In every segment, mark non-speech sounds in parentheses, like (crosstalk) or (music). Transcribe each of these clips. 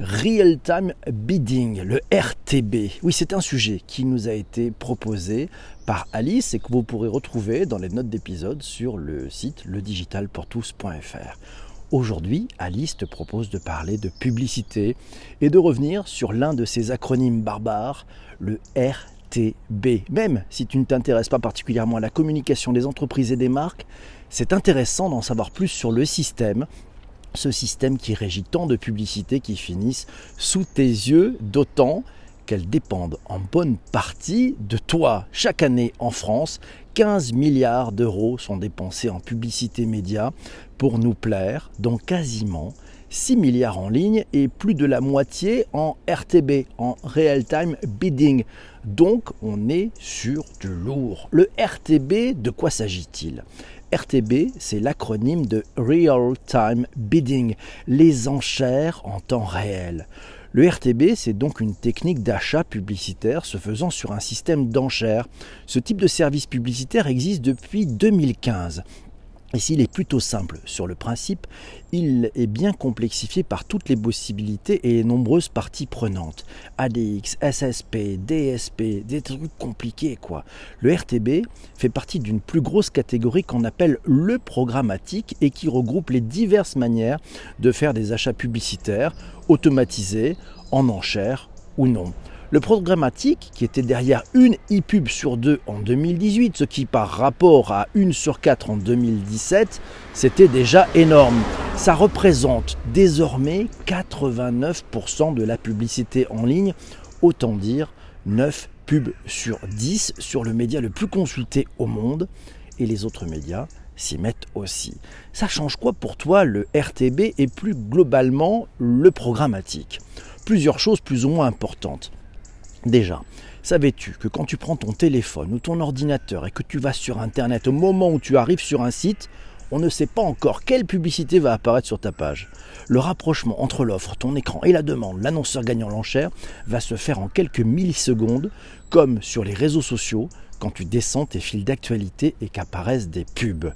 Real Time Bidding, le RTB. Oui, c'est un sujet qui nous a été proposé par Alice et que vous pourrez retrouver dans les notes d'épisode sur le site ledigitalpourtous.fr. Aujourd'hui, Alice te propose de parler de publicité et de revenir sur l'un de ces acronymes barbares, le RTB. Même si tu ne t'intéresses pas particulièrement à la communication des entreprises et des marques, c'est intéressant d'en savoir plus sur le système ce système qui régit tant de publicités qui finissent sous tes yeux, d'autant qu'elles dépendent en bonne partie de toi. Chaque année en France, 15 milliards d'euros sont dépensés en publicité média pour nous plaire, dont quasiment 6 milliards en ligne et plus de la moitié en RTB, en Real Time Bidding. Donc on est sur du lourd. Le RTB, de quoi s'agit-il? RTB, c'est l'acronyme de Real Time Bidding, les enchères en temps réel. Le RTB, c'est donc une technique d'achat publicitaire se faisant sur un système d'enchères. Ce type de service publicitaire existe depuis 2015. Et s'il est plutôt simple sur le principe, il est bien complexifié par toutes les possibilités et les nombreuses parties prenantes. ADX, SSP, DSP, des trucs compliqués quoi. Le RTB fait partie d'une plus grosse catégorie qu'on appelle le programmatique et qui regroupe les diverses manières de faire des achats publicitaires automatisés, en enchères ou non. Le programmatique, qui était derrière une e-pub sur deux en 2018, ce qui par rapport à une sur quatre en 2017, c'était déjà énorme. Ça représente désormais 89% de la publicité en ligne, autant dire 9 pubs sur 10 sur le média le plus consulté au monde, et les autres médias s'y mettent aussi. Ça change quoi pour toi le RTB et plus globalement le programmatique? Plusieurs choses plus ou moins importantes. Déjà, savais-tu que quand tu prends ton téléphone ou ton ordinateur et que tu vas sur Internet, au moment où tu arrives sur un site, on ne sait pas encore quelle publicité va apparaître sur ta page. Le rapprochement entre l'offre, ton écran et la demande, l'annonceur gagnant l'enchère, va se faire en quelques millisecondes, comme sur les réseaux sociaux, quand tu descends tes fils d'actualité et qu'apparaissent des pubs.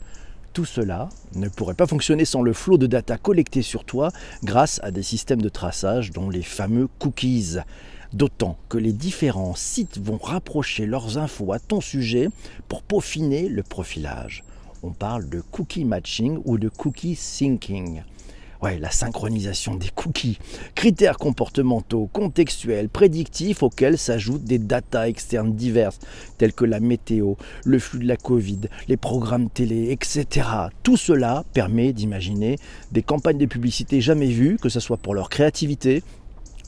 Tout cela ne pourrait pas fonctionner sans le flot de data collecté sur toi grâce à des systèmes de traçage dont les fameux cookies. D'autant que les différents sites vont rapprocher leurs infos à ton sujet pour peaufiner le profilage. On parle de cookie matching ou de cookie syncing. Ouais, la synchronisation des cookies. Critères comportementaux, contextuels, prédictifs auxquels s'ajoutent des datas externes diverses, telles que la météo, le flux de la Covid, les programmes télé, etc. Tout cela permet d'imaginer des campagnes de publicité jamais vues, que ce soit pour leur créativité,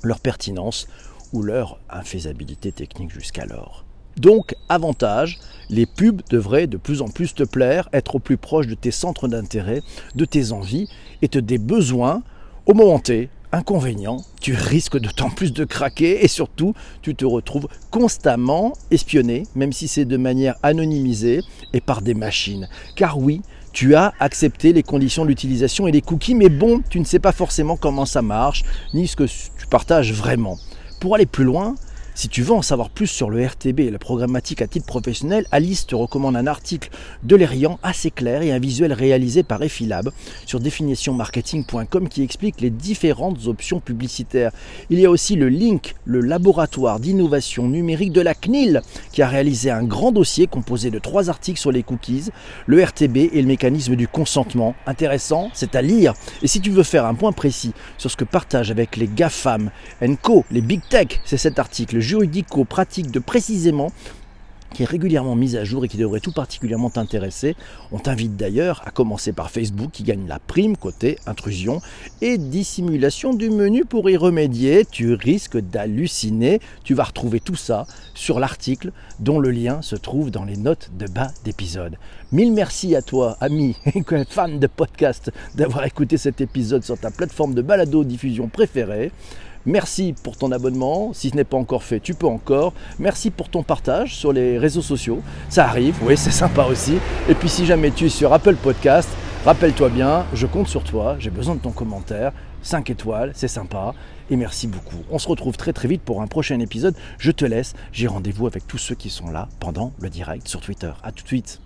leur pertinence ou leur infaisabilité technique jusqu'alors. Donc, avantage, les pubs devraient de plus en plus te plaire, être au plus proche de tes centres d'intérêt, de tes envies et de tes besoins au moment T. Inconvénient, tu risques d'autant plus de craquer et surtout, tu te retrouves constamment espionné, même si c'est de manière anonymisée et par des machines. Car oui, tu as accepté les conditions d'utilisation et les cookies, mais bon, tu ne sais pas forcément comment ça marche, ni ce que tu partages vraiment. Pour aller plus loin, si tu veux en savoir plus sur le RTB et la programmatique à titre professionnel, Alice te recommande un article de l'Erian assez clair et un visuel réalisé par Efilab sur définitionmarketing.com qui explique les différentes options publicitaires. Il y a aussi le Link, le laboratoire d'innovation numérique de la CNIL, qui a réalisé un grand dossier composé de trois articles sur les cookies, le RTB et le mécanisme du consentement. Intéressant, c'est à lire. Et si tu veux faire un point précis sur ce que partage avec les GAFAM, Co, les Big Tech, c'est cet article juridico-pratique de précisément qui est régulièrement mise à jour et qui devrait tout particulièrement t'intéresser. On t'invite d'ailleurs à commencer par Facebook qui gagne la prime côté intrusion et dissimulation du menu pour y remédier. Tu risques d'halluciner. Tu vas retrouver tout ça sur l'article dont le lien se trouve dans les notes de bas d'épisode. Mille merci à toi, ami et (laughs) fan de podcast, d'avoir écouté cet épisode sur ta plateforme de balado diffusion préférée. Merci pour ton abonnement. Si ce n'est pas encore fait, tu peux encore. Merci pour ton partage sur les réseaux sociaux. Ça arrive, oui, c'est sympa aussi. Et puis si jamais tu es sur Apple Podcast, rappelle-toi bien, je compte sur toi. J'ai besoin de ton commentaire. 5 étoiles, c'est sympa. Et merci beaucoup. On se retrouve très très vite pour un prochain épisode. Je te laisse. J'ai rendez-vous avec tous ceux qui sont là pendant le direct sur Twitter. A tout de suite.